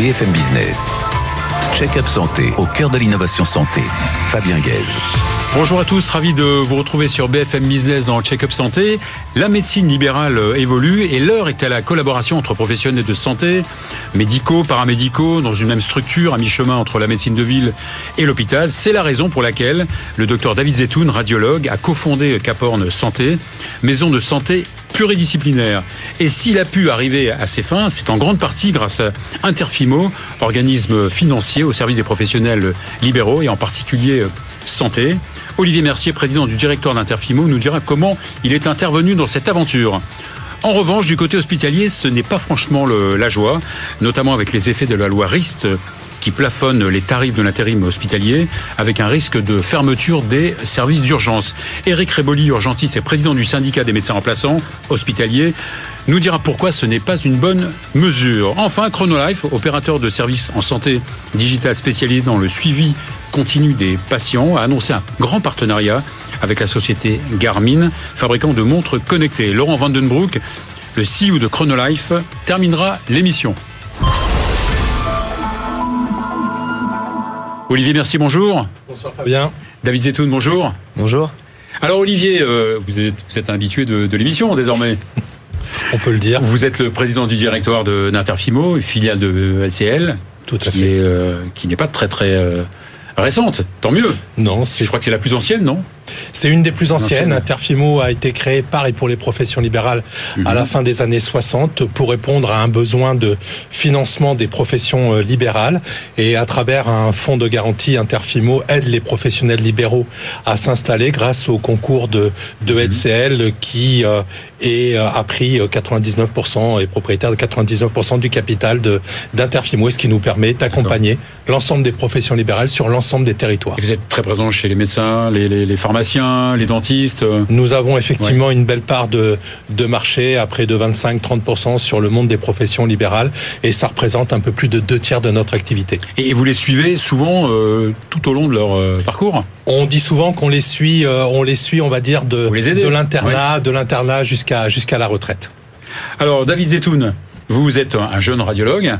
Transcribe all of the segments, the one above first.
BFM Business. Check-up santé au cœur de l'innovation santé. Fabien Guèze. Bonjour à tous, ravi de vous retrouver sur BFM Business dans Check-up Santé. La médecine libérale évolue et l'heure est à la collaboration entre professionnels de santé, médicaux, paramédicaux, dans une même structure, à mi-chemin entre la médecine de ville et l'hôpital. C'est la raison pour laquelle le docteur David Zetoun, radiologue, a cofondé Caporne Santé, maison de santé pluridisciplinaire. Et s'il a pu arriver à ses fins, c'est en grande partie grâce à Interfimo, organisme financier au service des professionnels libéraux et en particulier santé. Olivier Mercier, président du directoire d'Interfimo, nous dira comment il est intervenu dans cette aventure. En revanche, du côté hospitalier, ce n'est pas franchement la joie, notamment avec les effets de la loi RIST qui plafonne les tarifs de l'intérim hospitalier avec un risque de fermeture des services d'urgence. Éric Réboli, urgentiste et président du syndicat des médecins remplaçants hospitaliers, nous dira pourquoi ce n'est pas une bonne mesure. Enfin, Chronolife, opérateur de services en santé digitale spécialisé dans le suivi continu des patients, a annoncé un grand partenariat avec la société Garmin, fabricant de montres connectées. Laurent Vandenbroek, le CEO de Chronolife, terminera l'émission. Olivier, merci, bonjour. Bonsoir Fabien. David Zetoun, bonjour. Bonjour. Alors Olivier, euh, vous, êtes, vous êtes un habitué de, de l'émission désormais. On peut le dire. Vous êtes le président du directoire d'Interfimo, filiale de LCL. Tout à qui fait. Est, euh, qui n'est pas très très euh, récente, tant mieux. Non, Je crois que c'est la plus ancienne, non? C'est une des plus anciennes. Ancienne. Interfimo a été créé par et pour les professions libérales à la fin des années 60 pour répondre à un besoin de financement des professions euh, libérales. Et à travers un fonds de garantie, Interfimo aide les professionnels libéraux à s'installer grâce au concours de, de LCL qui euh, est, euh, a pris euh, 99% et propriétaire de 99% du capital de- d'Interfimo, ce qui nous permet d'accompagner l'ensemble des professions libérales sur l'ensemble des territoires. Et vous êtes très présent chez les médecins, les, les- les pharmaciens, les dentistes. euh. Nous avons effectivement une belle part de, de marché, à près de 25-30% sur le monde des professions libérales, et ça représente un peu plus de deux tiers de notre activité. Et vous les suivez souvent euh, tout au long de leur euh, parcours? On dit souvent qu'on les suit, euh, on les suit, on va dire de, l'internat, de l'internat jusqu'à jusqu'à la retraite. Alors David Zetoun, vous, êtes un jeune radiologue.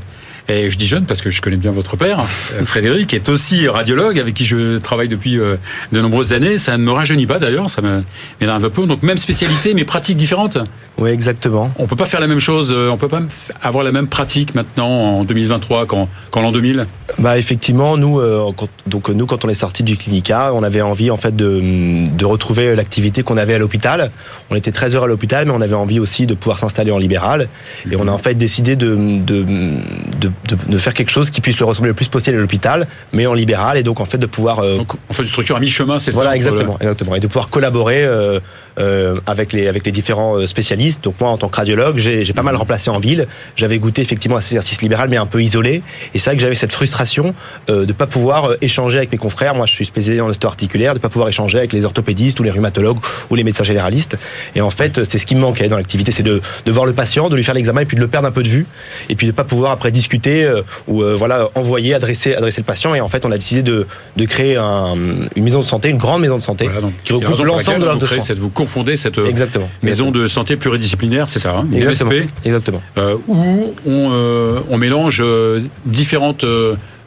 Et je dis jeune parce que je connais bien votre père, euh, Frédéric, est aussi radiologue avec qui je travaille depuis euh, de nombreuses années. Ça ne me rajeunit pas d'ailleurs, ça me m'énerve un peu. Donc même spécialité, mais pratiques différentes. Oui, exactement. On peut pas faire la même chose, euh, on peut pas avoir la même pratique maintenant en 2023 qu'en qu'en l'an 2000. Bah effectivement, nous, quand, donc nous, quand on est sorti du clinica, on avait envie en fait de, de retrouver l'activité qu'on avait à l'hôpital. On était très heureux à l'hôpital, mais on avait envie aussi de pouvoir s'installer en libéral. Et on a en fait décidé de, de, de, de, de faire quelque chose qui puisse le ressembler le plus possible à l'hôpital, mais en libéral, et donc en fait de pouvoir euh, Donc on fait une structure à mi-chemin, c'est Voilà, ça le- exactement, exactement, et de pouvoir collaborer euh, euh, avec les avec les différents euh, spécialistes. Donc moi, en tant que radiologue, j'ai j'ai pas mal remplacé en ville. J'avais goûté effectivement à cet exercice libéral, mais un peu isolé. Et c'est vrai que j'avais cette frustration euh, de pas pouvoir euh, échanger avec mes confrères. Moi, je suis spécialisé en ostéo-articulaire, de pas pouvoir échanger avec les orthopédistes ou les rhumatologues ou les médecins généralistes. Et en fait, c'est ce qui me manquait dans l'activité, c'est de, de voir le patient, de lui faire l'examen et puis de le perdre un peu de vue, et puis de pas pouvoir après discuter euh, ou euh, voilà envoyer, adresser adresser le patient. Et en fait, on a décidé de de créer un, une maison de santé, une grande maison de santé Voilà, donc, qui regroupe l'ensemble de l'offre vous de soins. cette- Vous confondez cette euh, Exactement. maison de santé pluridisciplinaire, c'est ça, hein, Exactement. Où on, on mélange différentes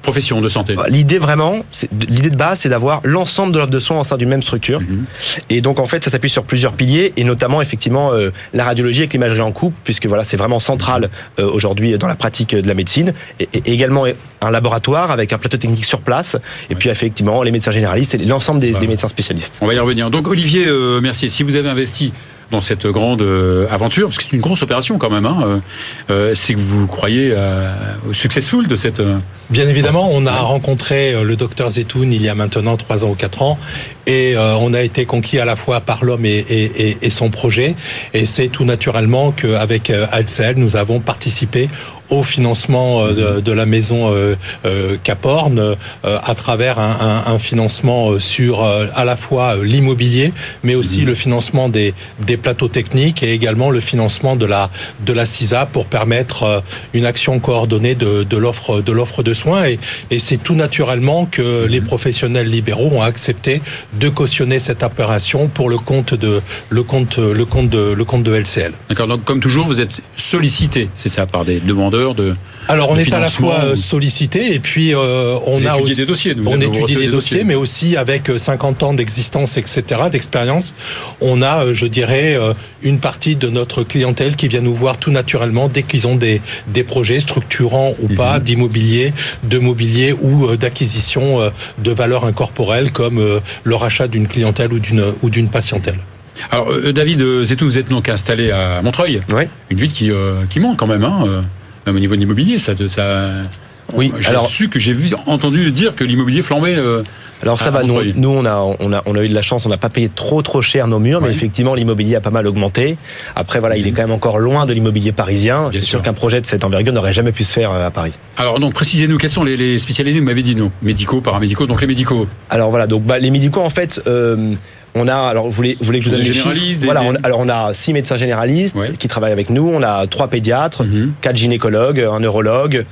euh, professions de santé. L'idée vraiment, l'idée de base, c'est d'avoir l'ensemble de l'offre de soins au sein d'une même structure. Mhm. Et donc en fait, ça s'appuie sur plusieurs piliers et notamment effectivement euh, la radiologie avec l'imagerie en coupe, puisque voilà, c'est vraiment central euh, aujourd'hui dans la pratique de la médecine. Et, et également un laboratoire avec un plateau technique sur place. Et puis effectivement les médecins généralistes et l'ensemble des, Voilà. des médecins spécialistes. On va y revenir. Donc Olivier euh, Mercier, si vous avez investi dans cette grande euh, aventure, parce que c'est une grosse opération quand même, hein, euh, euh, c'est que vous croyez au successful de cette... Bien évidemment, on a rencontré le docteur Zetoun il y a maintenant trois ans ou quatre ans, et euh, on a été conquis à la fois par l'homme et, et- et- et son projet. Et c'est tout naturellement qu'avec euh, ALCL, nous avons participé au financement euh, de, de la maison euh, euh, Caporne euh, à travers un, un- un financement sur euh, à la fois euh, l'immobilier, mais aussi le financement des, des plateaux techniques et également le financement de la de la CISA pour permettre euh, une action coordonnée de, de l'offre de l'offre de soins. Et, et c'est tout naturellement que les professionnels libéraux ont accepté de cautionner cette opération pour le compte de le compte le compte de le compte de LCL. D'accord. Donc comme toujours, vous êtes sollicité, c'est ça, par des demandeurs de. Alors on de est à la fois euh, sollicité et puis euh, on Vous a aussi, des dossiers, vous on étudie des dossiers, mais aussi avec euh, 50 ans d'existence, etc., d'expérience, on a, euh, je dirais, euh, une partie de notre clientèle qui vient nous voir tout naturellement dès qu'ils ont des, des projets structurants ou pas Mhm. d'immobilier, de mobilier ou euh, d'acquisition euh, de valeurs incorporelles comme euh, le rachat d'une clientèle ou d'une ou d'une patientèle. Alors euh, David euh, vous êtes donc installé à Montreuil, Ouais. une ville qui euh, qui manque quand même, hein, euh, même au niveau de l'immobilier, ça, ça. Oui, J'ai su que j'ai entendu dire que l'immobilier flambait. euh, Alors ça à va, nous, nous on, a, on, a, on a eu de la chance, on n'a pas payé trop trop cher nos murs, mais effectivement l'immobilier a pas mal augmenté. Après voilà, il est Mhm. quand même encore loin de l'immobilier parisien. Bien sûr. qu'un projet de cette envergure n'aurait jamais pu se faire euh, à Paris. Alors donc précisez-nous quelles sont les, les spécialités. Vous m'avez dit non, médicaux, paramédicaux. Donc les médicaux. Alors voilà, donc bah, les médicaux en fait, euh, on a, alors vous voulez, vous voulez que je vous Des donne les chiffres des- Voilà, on- alors on a six médecins généralistes Ouais. qui travaillent avec nous, on a trois pédiatres, Mhm. quatre gynécologues, un neurologue.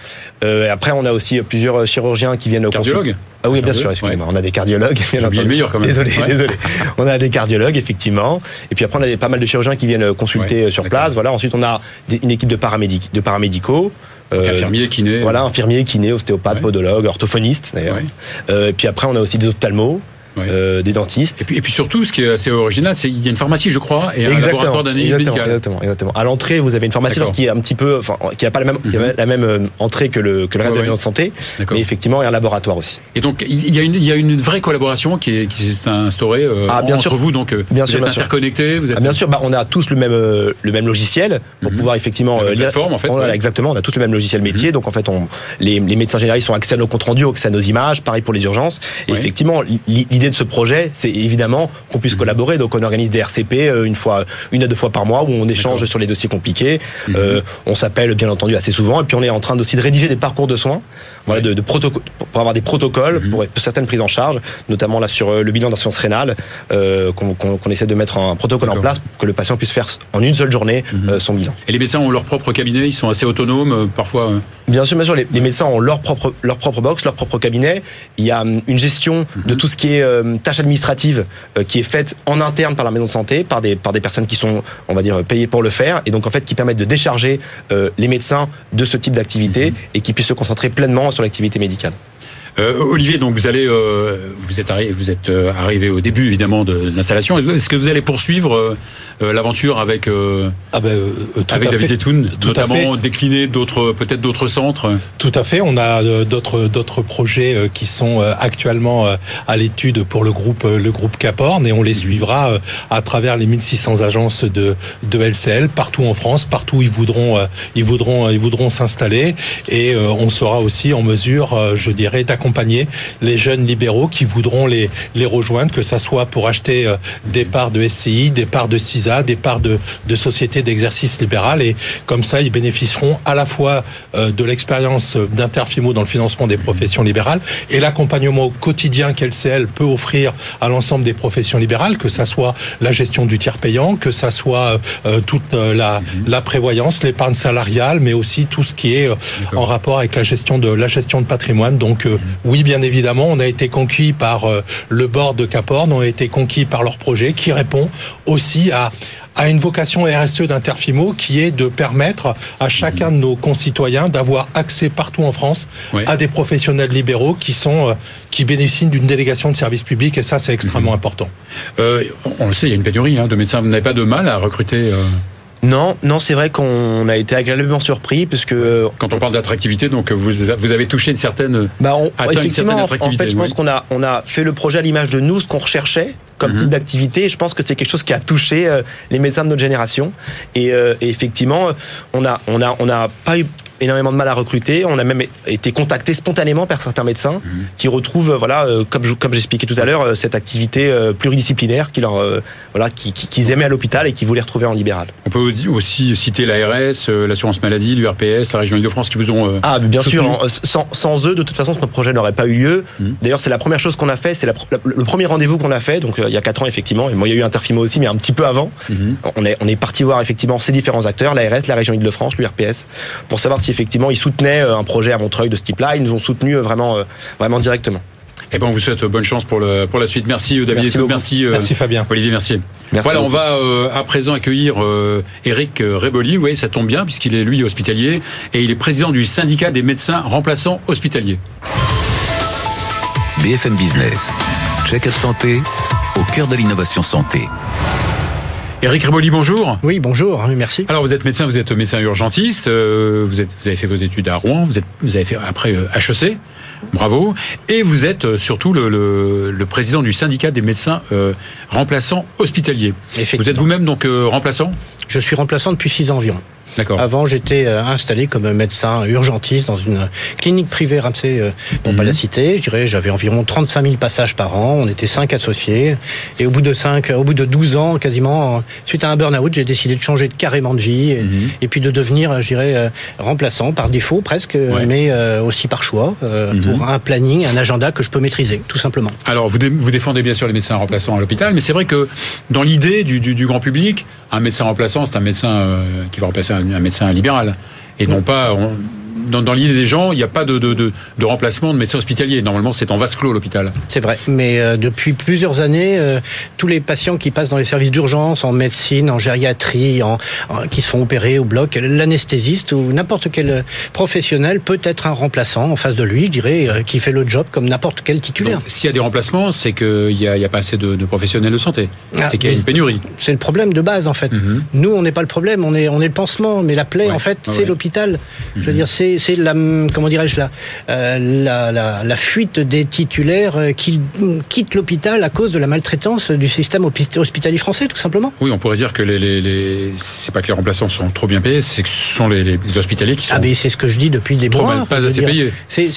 Euh, et après on a aussi plusieurs chirurgiens qui viennent au Cardiologue. Ah oui, bien sûr, excusez-moi. On a des cardiologues. bien meilleur quand même. Désolé, Ouais. désolé. On a des cardiologues, effectivement. Et puis après, on a des- pas mal de chirurgiens qui viennent consulter Ouais, sur place. Voilà. Ensuite, on a des- une équipe de, paramédic, de paramédicaux. Euh, infirmier, kiné. Voilà, infirmiers, kinés, ostéopathes, Ouais. podologues, orthophonistes d'ailleurs. Euh, et puis après, on a aussi des ophtalmos, Euh, des dentistes. Et puis, et puis surtout, ce qui est assez original, c'est qu'il y a une pharmacie, je crois, et un laboratoire d'analyse exactement, médicale. exactement, exactement. À l'entrée, vous avez une pharmacie qui est un petit peu, enfin, qui n'a pas la même, qui a Mhm. la même euh, entrée que le, que le reste Ouais, de la ouais. de santé, mais effectivement, il y a un laboratoire aussi. Et donc, il y a une, il y a une vraie collaboration qui est- qui s'est instaurée euh, Ah, bien entre sûr. vous. Donc, euh, Bien vous sûr, êtes bien sûr. interconnectés. Vous êtes Ah, bien sûr, bah, on a tous le même, le même logiciel pour Mhm. pouvoir effectivement La lire- plateforme, en fait, ouais. Mhm. exactement. On a tous le même logiciel métier, donc en fait, on, les, les médecins généralistes ont accès à nos comptes rendus, accès à nos images. Pareil pour les urgences. Et effectivement, l'i- l'idée de ce projet, c'est évidemment qu'on puisse Mhm. collaborer. Donc, on organise des RCP euh, une fois, une à deux fois par mois où on échange sur les dossiers compliqués. Mhm. Euh, on s'appelle bien entendu assez souvent, et puis on est en train aussi de rédiger des parcours de soins, voilà, de, de pour avoir des protocoles Mhm. pour certaines prises en charge, notamment là sur euh, le bilan d'insuffisance rénale, euh, qu'on essaie de mettre un protocole en place pour que le patient puisse faire en une seule journée euh, son bilan. Et les médecins ont leur propre cabinet, ils sont assez autonomes, parfois. euh, Bien sûr, bien sûr, les, les médecins ont leur propre leur propre box, leur propre cabinet. Il y a hum, une gestion de tout ce qui est euh, tâches administratives euh, qui est faite en interne par la maison de santé, par des par des personnes qui sont, on va dire, payées pour le faire, et donc en fait qui permettent de décharger euh, les médecins de ce type d'activité et qui puissent se concentrer pleinement sur l'activité médicale. Euh, Olivier, donc vous allez, euh, vous êtes arrivé, vous êtes euh, arrivé au début évidemment de, de l'installation. Est-ce que vous allez poursuivre euh, l'aventure avec Ah ben, avec David. Zetoun, notamment décliner d'autres, peut-être d'autres centres. Tout à fait. On a d'autres d'autres projets qui sont actuellement à l'étude pour le groupe le groupe Caporn et on les suivra euh, à travers les 1600 agences de de LCL partout en France, partout où ils voudront ils voudront ils voudront s'installer et on sera aussi en mesure, je dirais, d'accompagner les jeunes libéraux qui voudront les les rejoindre, que ça soit pour acheter euh, des parts de SCI, des parts de CISA, des parts de de sociétés d'exercice libéral et comme ça ils bénéficieront à la fois euh, de l'expérience d'Interfimo dans le financement des professions libérales et l'accompagnement au quotidien qu'LCL peut offrir à l'ensemble des professions libérales, que ça soit la gestion du tiers payant, que ça soit euh, toute la, la prévoyance, l'épargne salariale, mais aussi tout ce qui est en rapport avec la gestion de la gestion de patrimoine. Donc euh, oui, bien évidemment, on a été conquis par euh, le board de Caporn, on a été conquis par leur projet qui répond aussi à à une vocation RSE d'Interfimo qui est de permettre à chacun de nos concitoyens d'avoir accès partout en France à des professionnels libéraux qui sont euh, qui bénéficient d'une délégation de service public et ça c'est extrêmement important. Euh, on, on le sait, il y a une pénurie hein, de médecins. Vous n'avez pas de mal à recruter euh, Non, non, c'est vrai qu'on a été agréablement surpris puisque euh, quand on parle d'attractivité. Donc vous, vous avez touché une certaine. Bah on, atteint une certaine effectivement, en- fait, je pense oui. qu'on a, on a fait le projet à l'image de nous, ce qu'on recherchait comme Mhm. type d'activité. Et je pense que c'est quelque chose qui a touché euh, les médecins de notre génération. Et, euh, et effectivement, on a, on a, on a pas eu énormément de mal à recruter. On a même été contacté spontanément par certains médecins Mhm. qui retrouvent, voilà, euh, comme je- comme j'expliquais tout à l'heure, euh, cette activité euh, pluridisciplinaire qui leur, voilà, qui- qui- qu'ils aimaient à l'hôpital et qui voulaient retrouver en libéral. On peut aussi- citer l'ARS, l'assurance maladie, l'URPS, la région Île-de-France qui vous ont. Ah, bien soutenu. sûr. Sans, sans eux, de toute façon, ce projet n'aurait pas eu lieu. Mhm. D'ailleurs, c'est la première chose qu'on a fait. C'est le premier rendez-vous qu'on a fait. Donc, il y a quatre ans, effectivement. Et moi, il y a eu Interfimo aussi, mais un petit peu avant. Mhm. On est, on est parti voir effectivement ces différents acteurs, l'ARS, la région Île-de-France, l'URPS, pour savoir si effectivement ils soutenaient euh, un projet à Montreuil de ce type-là. Ils nous ont soutenus euh, vraiment, euh, vraiment directement. Eh ben, on vous souhaite bonne chance pour, le, pour la suite. Merci David. Merci, merci, Fabien. Olivier, merci. voilà, on va à présent accueillir Eric Réboli. Vous voyez, ça tombe bien puisqu'il est lui hospitalier et il est président du syndicat des médecins remplaçants hospitaliers. BFM Business, check-up santé au cœur de l'innovation santé. Eric Réboli, bonjour. Oui, bonjour, merci. Alors vous êtes médecin, vous êtes médecin urgentiste, euh, vous, êtes, vous avez fait vos études à Rouen, vous, êtes, vous avez fait après HEC, bravo, et vous êtes euh, surtout le, le, président du syndicat des médecins euh, remplaçants hospitaliers. Vous êtes vous-même donc remplaçant? Je suis remplaçant depuis six ans environ. Avant, j'étais euh, installé comme médecin urgentiste dans une clinique privée Ramsey, euh, pour pas la citer. Je dirais, j'avais environ 35 000 passages par an. On était cinq associés. Et au bout de cinq, au bout de 12 ans, quasiment, suite à un burn-out, j'ai décidé de changer de carrément de vie et, mhm. puis de devenir, je dirais, euh, remplaçant par défaut presque, mais aussi par choix, mhm. pour un planning, un agenda que je peux maîtriser, tout simplement. Alors, vous, vous défendez bien sûr les médecins remplaçants à l'hôpital, mais c'est vrai que dans l'idée du, du, du, grand public, un médecin remplaçant, c'est un médecin qui va remplacer un un, médecin libéral. Et non pas dans, l'idée des gens, il n'y a pas de, de, remplacement de médecin hospitalier. Normalement, c'est en vase clos l'hôpital. C'est vrai, mais euh, depuis plusieurs années, euh, tous les patients qui passent dans les services d'urgence, en médecine, en gériatrie, en, qui se font opérer au bloc, l'anesthésiste ou n'importe quel professionnel peut être un remplaçant en face de lui, je dirais, euh, qui fait le job comme n'importe quel titulaire. S'il y a des remplacements, c'est qu'il n'y a, a, pas assez de, professionnels de santé. Ah, c'est qu'il y a une pénurie. C'est le problème de base, en fait. Mhm. Nous, on n'est pas le problème, on est, on est le pansement, mais la plaie, en fait, c'est l'hôpital. Je veux mhm. dire, c'est c'est la, comment dirais-je euh, la, la, la, fuite des titulaires euh, qui quittent l'hôpital à cause de la maltraitance du système hospitalier français, tout simplement. Oui, on pourrait dire que les, les, les... c'est pas que les remplaçants sont trop bien payés, c'est que ce sont les, les hospitaliers qui ah, sont. Ah, mais c'est ce que je dis depuis des mois. Mal, pas assez payés. C'est,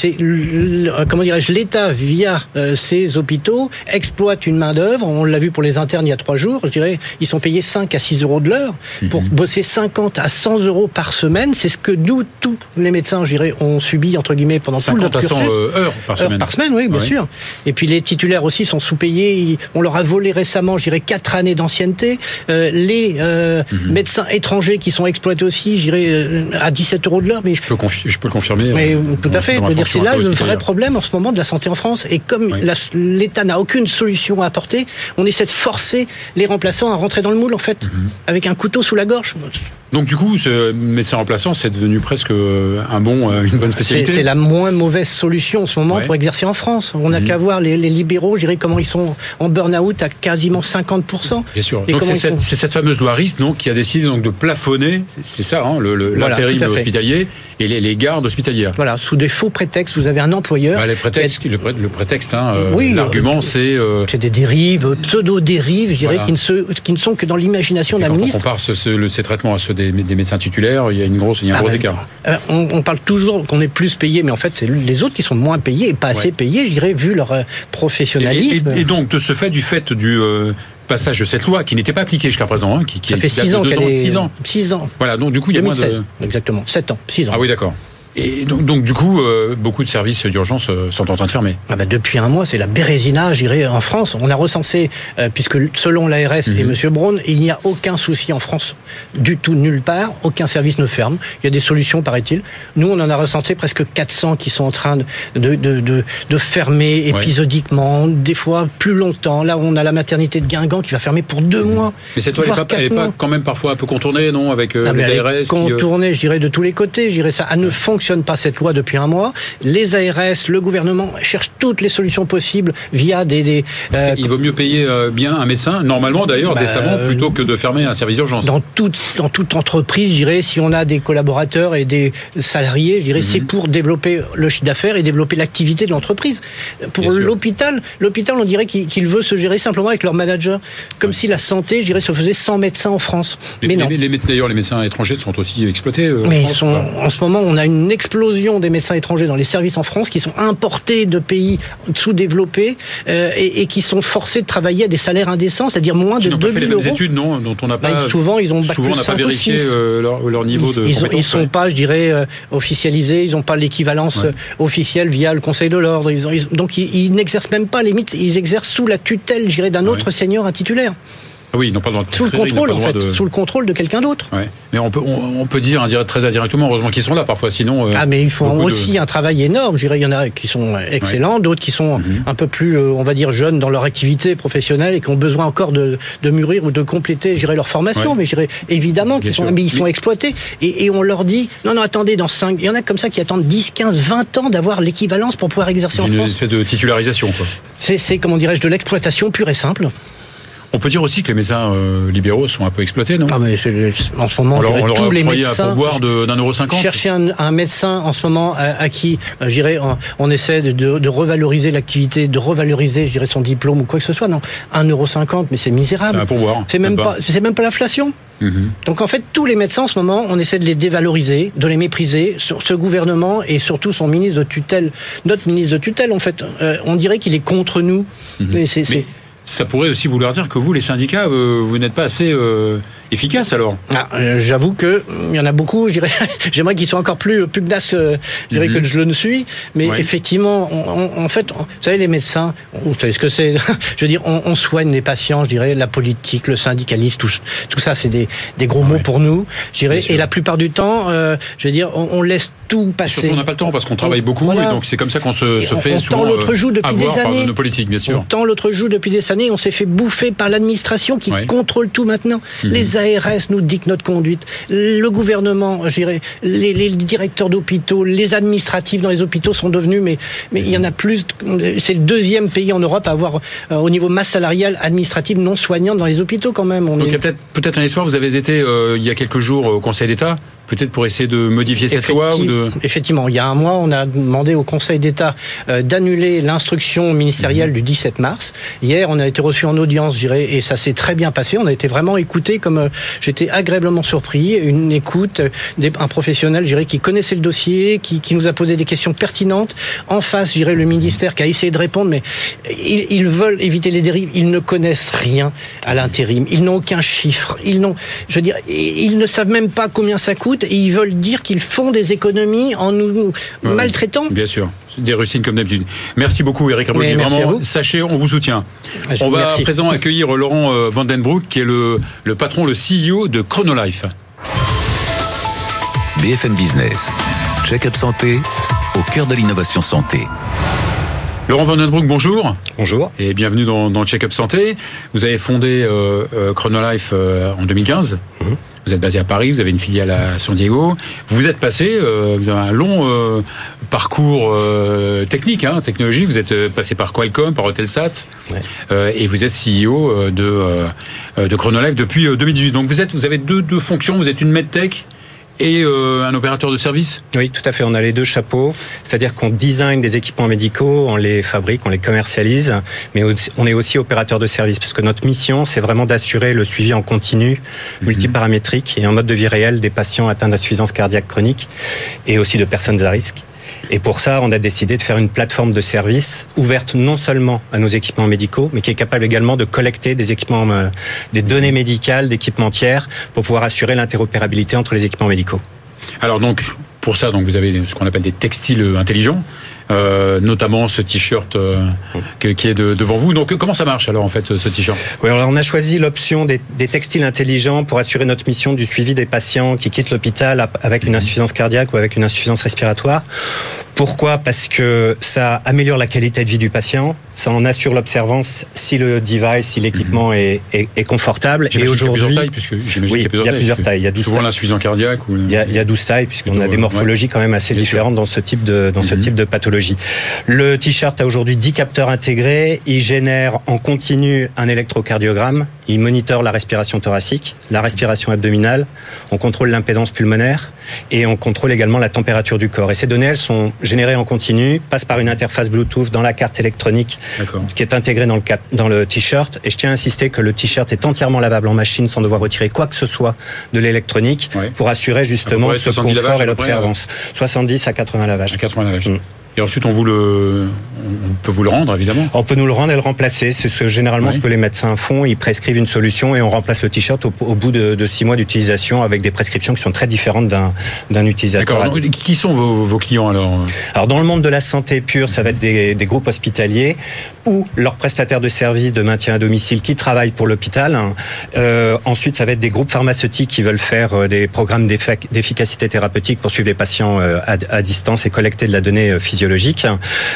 comment dirais-je, l'État via euh, ses hôpitaux exploite une main d'œuvre. On l'a vu pour les internes il y a trois jours. Je dirais, ils sont payés 5 à 6 euros de l'heure pour mhm. bosser 50 à 100 euros par semaine. C'est ce que nous, tous les médecins médecins, ont subi entre guillemets pendant 50 à 100 heures par semaine. par semaine, oui, bien sûr. Et puis les titulaires aussi sont sous-payés. On leur a volé récemment, je dirais, 4 années d'ancienneté. Euh, les euh, mhm. médecins étrangers qui sont exploités aussi, je dirais, euh, à 17 euros de l'heure. Mais je peux, je peux le confirmer. Mais tout à fait. dire, c'est là le vrai problème en ce moment de la santé en France. Et comme l'État n'a aucune solution à apporter, on essaie de forcer les remplaçants à rentrer dans le moule, en fait, mhm. avec un couteau sous la gorge. Donc du coup, ce médecin remplaçant, c'est devenu presque un bon, euh, une bonne spécialité. C'est la moins mauvaise solution en ce moment pour exercer en France. On n'a mhm. qu'à voir les, libéraux, je dirais comment ils sont en burn-out à quasiment 50%. Bien sûr. donc c'est cette, fameuse loi RIS donc, qui a décidé donc de plafonner, c'est ça, hein, l'intérim hospitalier et les, gardes hospitalières. Voilà, sous des faux prétextes, vous avez un employeur. Bah, les prétextes, le, prétexte, hein, euh, l'argument, c'est. Euh, c'est des dérives, pseudo-dérives, je dirais, qui, ne se, qui ne sont que dans l'imagination d'un ministre. On compare ces traitements à ceux des, médecins titulaires, il y a une grosse, il y a un ah gros ben, écart. on, parle toujours qu'on est plus payé, mais en fait, c'est les autres qui sont moins payés et pas assez payés, je dirais, vu leur euh, professionnalisme. Et, donc, de ce fait, du fait du passage de cette loi qui n'était pas appliquée jusqu'à présent, hein, qui, qui ça fait 6 ans, ans, six ans. 6 ans. Voilà, donc du coup, il y a moins de... Exactement, 7 ans, 6 ans. Ah oui, d'accord. Et donc, donc, du coup, euh, beaucoup de services d'urgence euh, sont en train de fermer. Ah bah depuis un mois, c'est la bérésina, j'irai en France. On a recensé, euh, puisque selon l'ARS et Monsieur Braun, il n'y a aucun souci en France du tout, nulle part. Aucun service ne ferme. Il y a des solutions, paraît-il. Nous, on en a recensé presque 400 qui sont en train de, de, de, de fermer épisodiquement, des fois plus longtemps. Là, on a la maternité de Guingamp qui va fermer pour deux mois. Mais cette loi, elle n'est pas, quand même parfois un peu contournée, non Avec ah, les ARS Contournée, je dirais, de tous les côtés. Je dirais ça, à ne fonctionner fonctionne pas cette loi depuis un mois. Les ARS, le gouvernement cherchent toutes les solutions possibles via des. des euh, il vaut mieux payer euh, bien un médecin, normalement d'ailleurs, bah, décemment, plutôt que de fermer un service d'urgence. Dans toute, dans toute entreprise, je dirais, si on a des collaborateurs et des salariés, je dirais, c'est mhm. pour développer le chiffre d'affaires et développer l'activité de l'entreprise. Pour l'hôpital, l'hôpital, on dirait qu'il veut se gérer simplement avec leur manager, comme si la santé, je dirais, se faisait sans médecins en France. Mais, non. D'ailleurs, les médecins étrangers sont aussi exploités. Euh, Mais sont, en ce moment, on a une explosion des médecins étrangers dans les services en France qui sont importés de pays sous-développés euh, et, qui sont forcés de travailler à des salaires indécents, c'est-à-dire moins de 2000 euros. Des études, non, dont on n'a bah, pas. souvent, ils ont souvent, on n'a pas vérifié euh, leur, niveau de. Ils, ne sont pas, je dirais, euh, officialisés. Ils n'ont pas l'équivalence officielle via le Conseil de l'ordre. donc, ils, n'exercent même pas, limite, ils exercent sous la tutelle, je dirais, d'un autre seigneur, un titulaire. Ah oui, non, pas dans sous le contrôle, en fait, sous le contrôle de quelqu'un d'autre. Mais on peut, on, peut dire très indirectement, heureusement qu'ils sont là parfois, sinon. ah, mais ils font aussi un travail énorme. Je dirais, il y en a qui sont excellents, d'autres qui sont mhm. un peu plus, on va dire, jeunes dans leur activité professionnelle et qui ont besoin encore de, de mûrir ou de compléter, je leur formation. Mais je dirais, évidemment, qu'ils sont, mais ils sont exploités. Et, et, on leur dit, non, non, attendez, dans 5, il y en a comme ça qui attendent 10, 15, 20 ans d'avoir l'équivalence pour pouvoir exercer en France. Une espèce de titularisation, quoi. C'est, comment dirais-je, de l'exploitation pure et simple. On peut dire aussi que les médecins euh, libéraux sont un peu exploités, non? Ah, mais En ce moment, on tous les médecins. Un d'un euro cinquante. Chercher un, médecin en ce moment à, qui, euh, je dirais, on, essaie de, revaloriser l'activité, de revaloriser, je dirais, son diplôme ou quoi que ce soit. Non, un euro cinquante, mais c'est misérable. C'est un pourboire. C'est même pas, c'est même pas l'inflation. Mhm. Donc en fait, tous les médecins en ce moment, on essaie de les dévaloriser, de les mépriser. Ce gouvernement et surtout son ministre de tutelle, notre ministre de tutelle, en fait, euh, on dirait qu'il est contre nous. Mhm. c'est, ça pourrait aussi vouloir dire que vous, les syndicats, euh, vous n'êtes pas assez euh, efficace alors? Ah, euh, J'avoue que il y en a beaucoup. J'aimerais qu'ils soient encore plus pugnaces, je dirais mhm. que je le ne suis. Mais effectivement, en fait, vous savez, les médecins, vous savez ce que c'est Je veux dire, on, soigne les patients. Je dirais la politique, le syndicalisme, tout, tout ça, c'est des, des, gros mots pour nous. Je dirais, et la plupart du temps, je veux dire, on, laisse tout passer. Surtout, on n'a pas le temps parce qu'on travaille beaucoup et donc c'est comme ça qu'on se, se fait on souvent l'autre joue depuis des années. nos politiques, bien sûr. On tend l'autre joue depuis des années. On s'est fait bouffer par l'administration qui contrôle tout maintenant. Mhm. Les ARS nous dictent notre conduite. Le gouvernement, je dirais, les, les directeurs d'hôpitaux, les administratifs dans les hôpitaux sont devenus, mais, mais il y en a plus. C'est le deuxième pays en Europe à avoir, euh, au niveau masse salariale, administrative non soignante dans les hôpitaux quand même. On donc il y a peut-être peut-être un espoir. Vous avez été euh, il y a quelques jours au Conseil d'État peut-être pour essayer de modifier cette loi ou de... Effectivement, il y a un mois, on a demandé au Conseil d'État euh, d'annuler l'instruction ministérielle mhm. du 17 mars. Hier, on a été reçu en audience, je dirais, et ça s'est très bien passé. On a été vraiment écouté, comme euh, j'étais agréablement surpris. Une écoute, euh, un professionnel, je dirais, qui connaissait le dossier, qui, qui, nous a posé des questions pertinentes. En face, je dirais, le ministère qui a essayé de répondre, mais ils, ils veulent éviter les dérives. Ils ne connaissent rien à l'intérim. Ils n'ont aucun chiffre. Ils n'ont, je veux dire, ils ne savent même pas combien ça coûte et ils veulent dire qu'ils font des économies en nous maltraitant. Bien sûr, des rustines comme d'habitude. Merci beaucoup Eric Raboldi. Vraiment, sachez, on vous soutient. Ah, on va à présent accueillir Laurent euh, Vandenbroek, qui est le, le patron, le CEO de Chronolife. BFM Business, check-up santé, au cœur de l'innovation santé. Laurent Vandenbroek, bonjour. Bonjour. Et bienvenue dans, dans Check-up Santé. Vous avez fondé euh, euh Chronolife en 2015. Vous êtes basé à Paris, vous avez une filiale à San Diego. Vous êtes passé, euh, vous avez un long euh, parcours euh, technique, hein, technologie. Vous êtes passé par Qualcomm, par Hotelsat, et vous êtes CEO de de Chronolife depuis 2018. Donc vous êtes, vous avez deux, deux fonctions. Vous êtes une medtech et euh, un opérateur de service Oui, tout à fait. On a les deux chapeaux. C'est-à-dire qu'on design des équipements médicaux, on les fabrique, on les commercialise, mais on est aussi opérateur de service, parce que notre mission, c'est vraiment d'assurer le suivi en continu, mhm. multiparamétrique et en mode de vie réel des patients atteints d'insuffisance cardiaque chronique et aussi de personnes à risque. Et pour ça, on a décidé de faire une plateforme de service ouverte non seulement à nos équipements médicaux, mais qui est capable également de collecter des équipements, euh, des données médicales, d'équipementières, pour pouvoir assurer l'interopérabilité entre les équipements médicaux. Alors donc, pour ça, donc vous avez ce qu'on appelle des textiles intelligents. Euh, notamment ce t-shirt euh, qui est devant vous. Donc comment ça marche alors en fait ce t-shirt? Oui, alors on a choisi l'option des, textiles intelligents pour assurer notre mission du suivi des patients qui quittent l'hôpital avec une mhm. insuffisance cardiaque ou avec une insuffisance respiratoire. Pourquoi Parce que ça améliore la qualité de vie du patient, ça en assure l'observance si le device, si l'équipement mhm. est, est, confortable. Et aujourd'hui, il y a plusieurs tailles, puisque oui, il y a plusieurs tailles. Il y a souvent l'insuffisance cardiaque. Il, y a, il y a 12 tailles, puisqu'on a des morphologies quand même assez différentes dans ce type de dans ce mhm. type de pathologie. Le t-shirt a aujourd'hui 10 capteurs intégrés. Il génère en continu un électrocardiogramme. Il monitore la respiration thoracique, la respiration abdominale. On contrôle l'impédance pulmonaire et on contrôle également la température du corps. Et ces données, elles sont générées en continu, passent par une interface Bluetooth dans la carte électronique qui est intégrée dans le, dans le t-shirt. Et je tiens à insister que le t-shirt est entièrement lavable en machine sans devoir retirer quoi que ce soit de l'électronique pour assurer justement ce confort et l'observance. 70 à 80 lavages. 80 lavages. Mm. Et ensuite, on vous le, on peut vous le rendre, évidemment. On peut nous le rendre et le remplacer. C'est ce, généralement ce que les médecins font. Ils prescrivent une solution et on remplace le t-shirt au, bout de, six mois d'utilisation avec des prescriptions qui sont très différentes d'un, d'un utilisateur. D'accord. Qui sont vos, clients alors? Alors, dans le monde de la santé pure, ça va être des, groupes hospitaliers ou leurs prestataires de services de maintien à domicile qui travaillent pour l'hôpital. Euh, ensuite, ça va être des groupes pharmaceutiques qui veulent faire euh, des programmes d'efficacité thérapeutique pour suivre les patients euh, à, à distance et collecter de la donnée physiologique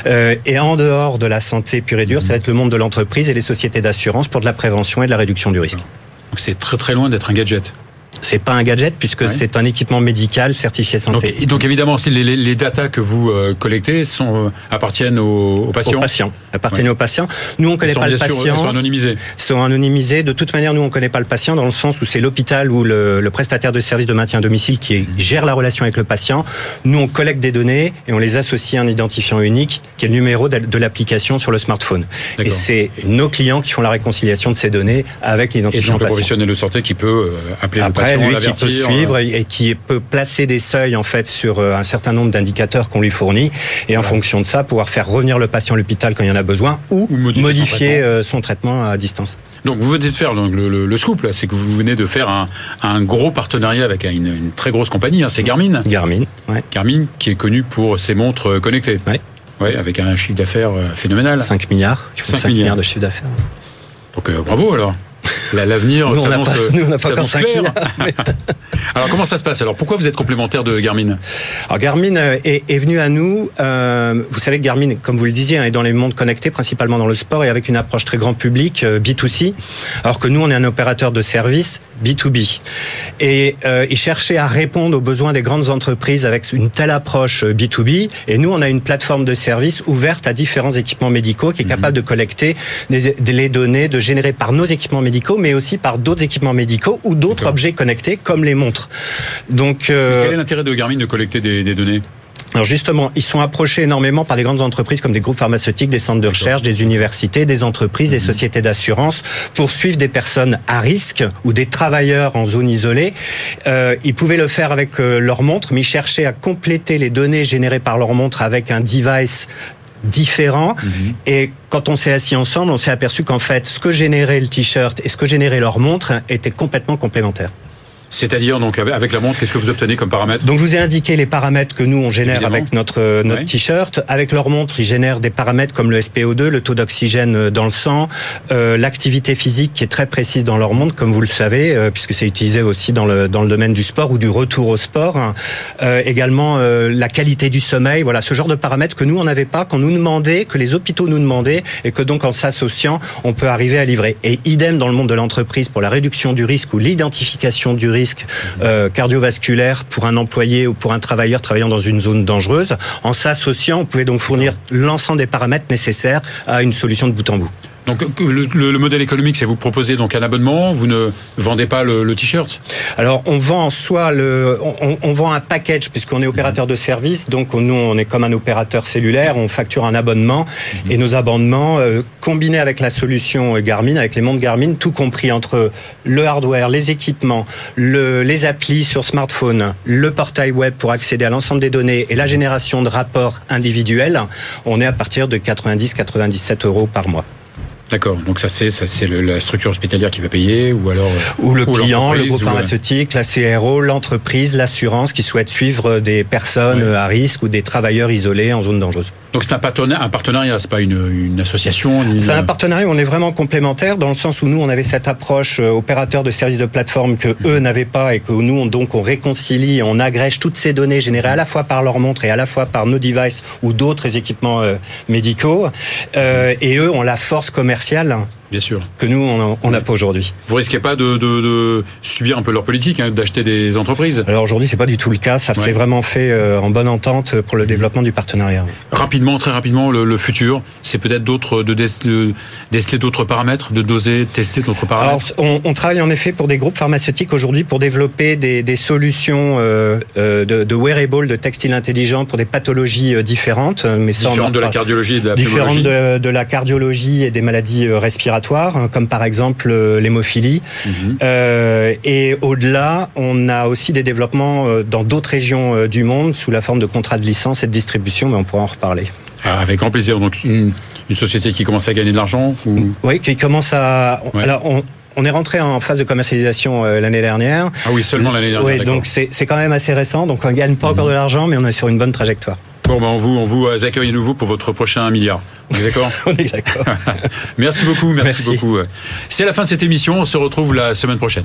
euh, et en dehors de la santé pure et dure, ça va être le monde de l'entreprise et les sociétés d'assurance pour de la prévention et de la réduction du risque. Donc c'est très très loin d'être un gadget. C'est pas un gadget puisque c'est un équipement médical certifié santé. Donc, donc évidemment, si les, les, datas que vous euh, collectez sont euh, appartiennent aux, patients. Aux patients, appartiennent aux patients. Nous, on connaît pas le patient. ils sont anonymisés. Ils sont anonymisés. De toute manière, nous, on connaît pas le patient dans le sens où c'est l'hôpital ou le, le, prestataire de service de maintien à domicile qui gère la relation avec le patient. Nous, on collecte des données et on les associe à un identifiant unique qui est le numéro de, l'application sur le smartphone. Et c'est nos clients qui font la réconciliation de ces données avec l'identifiant. Et donc le professionnel de santé qui peut euh, appeler Après, lui qui peut suivre euh. et qui peut placer des seuils en fait sur euh, un certain nombre d'indicateurs qu'on lui fournit et en fonction de ça pouvoir faire revenir le patient à l'hôpital quand il y en a besoin ou, modifier, euh, son, traitement. à distance. Donc vous venez de faire donc, le, scoop là, c'est que vous venez de faire un, un gros partenariat avec une, très grosse compagnie, hein, c'est Garmin. Garmin, ouais. Garmin qui est connu pour ses montres connectées. Ouais. Ouais, avec un chiffre d'affaires phénoménal. 5 milliards. 5, milliards. de chiffre d'affaires. Donc bravo alors. L'avenir s'annonce clair. alors comment ça se passe? Alors pourquoi vous êtes complémentaire de Garmin? Alors Garmin euh, est, est, venu à nous. Euh, vous savez que Garmin, comme vous le disiez, hein, est dans les mondes connectés, principalement dans le sport et avec une approche très grand public euh, B2C. Alors que nous, on est un opérateur de services B2B. Et euh, ils cherchaient à répondre aux besoins des grandes entreprises avec une telle approche B2B. Et nous, on a une plateforme de services ouverte à différents équipements médicaux qui est mhm. capable de collecter des, les données, de générer par nos équipements médicaux, mais aussi par d'autres équipements médicaux ou d'autres objets connectés comme les montres. Donc, euh... quel est l'intérêt de Garmin de collecter des, des données? Alors justement, ils sont approchés énormément par des grandes entreprises comme des groupes pharmaceutiques, des centres de recherche, des universités, des entreprises, des mhm. sociétés d'assurance pour suivre des personnes à risque ou des travailleurs en zone isolée. Euh, ils pouvaient le faire avec euh, leur montre, mais ils cherchaient à compléter les données générées par leur montre avec un device différent. Mhm. Et quand on s'est assis ensemble, on s'est aperçu qu'en fait, ce que générait le t-shirt et ce que générait leur montre étaient complètement complémentaires. C'est-à-dire donc avec la montre, qu'est-ce que vous obtenez comme paramètres Donc je vous ai indiqué les paramètres que nous on génère avec notre euh, notre t-shirt. Avec leur montre, ils génèrent des paramètres comme le SPO2, le taux d'oxygène euh, dans le sang, euh, l'activité physique qui est très précise dans leur montre, comme vous le savez, euh, puisque c'est utilisé aussi dans le dans le domaine du sport ou du retour au sport. Euh, également la qualité du sommeil. Voilà ce genre de paramètres que nous on n'avait pas, qu'on nous demandait, que les hôpitaux nous demandaient, et que donc en s'associant, on peut arriver à livrer. Et idem dans le monde de l'entreprise pour la réduction du risque ou l'identification du risque risque euh, cardiovasculaire pour un employé ou pour un travailleur travaillant dans une zone dangereuse. En s'associant, on pouvait donc fournir l'ensemble des paramètres nécessaires à une solution de bout en bout. Donc le, modèle économique, c'est vous proposer donc un abonnement, vous ne vendez pas le, t-shirt? Alors on vend soit le, on, vend un package puisqu'on est opérateur de service, donc nous on est comme un opérateur cellulaire, on facture un abonnement mhm. et nos abonnements euh, combinés avec la solution Garmin, avec les montres Garmin, tout compris entre le hardware, les équipements, le, les applis sur smartphone, le portail web pour accéder à l'ensemble des données et la génération de rapports individuels, on est à partir de 90-97 euros par mois. D'accord. Donc ça c'est ça c'est la structure hospitalière qui va payer ou alors euh, ou le client, le groupe pharmaceutique, la CRO, l'entreprise, l'assurance qui souhaite suivre des personnes à risque ou des travailleurs isolés en zone dangereuse. Donc c'est un partenariat, un partenariat, c'est pas une, une association. C'est un partenariat. On est vraiment complémentaires dans le sens où nous on avait cette approche euh, opérateur de services de plateforme que eux n'avaient pas et que nous on, donc on réconcilie, on agrège toutes ces données générées à la fois par leur montre et à la fois par nos devices ou d'autres équipements euh, médicaux. Euh, et eux ont la force commerciale Bien sûr. Que nous, on n'a pas aujourd'hui. Vous risquez pas de, subir un peu leur politique, hein, d'acheter des entreprises? Alors aujourd'hui, c'est pas du tout le cas. Ça s'est vraiment fait euh, en bonne entente pour le développement du partenariat. Rapidement, très rapidement, le, futur, c'est peut-être d'autres de, déceler d'autres paramètres, de doser, tester d'autres paramètres? Alors, on, travaille en effet pour des groupes pharmaceutiques aujourd'hui pour développer des, solutions euh, euh, de, de wearable, de textile intelligent pour des pathologies différentes, mais différentes de la cardiologie et de la différentes de, de la cardiologie et des maladies respiratoires hein, comme par exemple l'hémophilie. Mhm. et au-delà, on a aussi des développements dans d'autres régions du monde sous la forme de contrats de licence et de distribution, mais on pourra en reparler. Ah, avec grand plaisir. Donc une, société qui commence à gagner de l'argent Oui, qui commence à. Alors on, on est rentré en phase de commercialisation euh, l'année dernière. Ah oui, seulement l'année dernière. Oui, donc c'est quand même assez récent. Donc on gagne pas encore mhm. de l'argent, mais on est sur une bonne trajectoire. Bon, ben on vous, on vous euh, accueille à nouveau pour votre prochain milliard. On est d'accord On est d'accord. merci beaucoup, merci, merci. beaucoup. C'est la fin de cette émission. On se retrouve la semaine prochaine.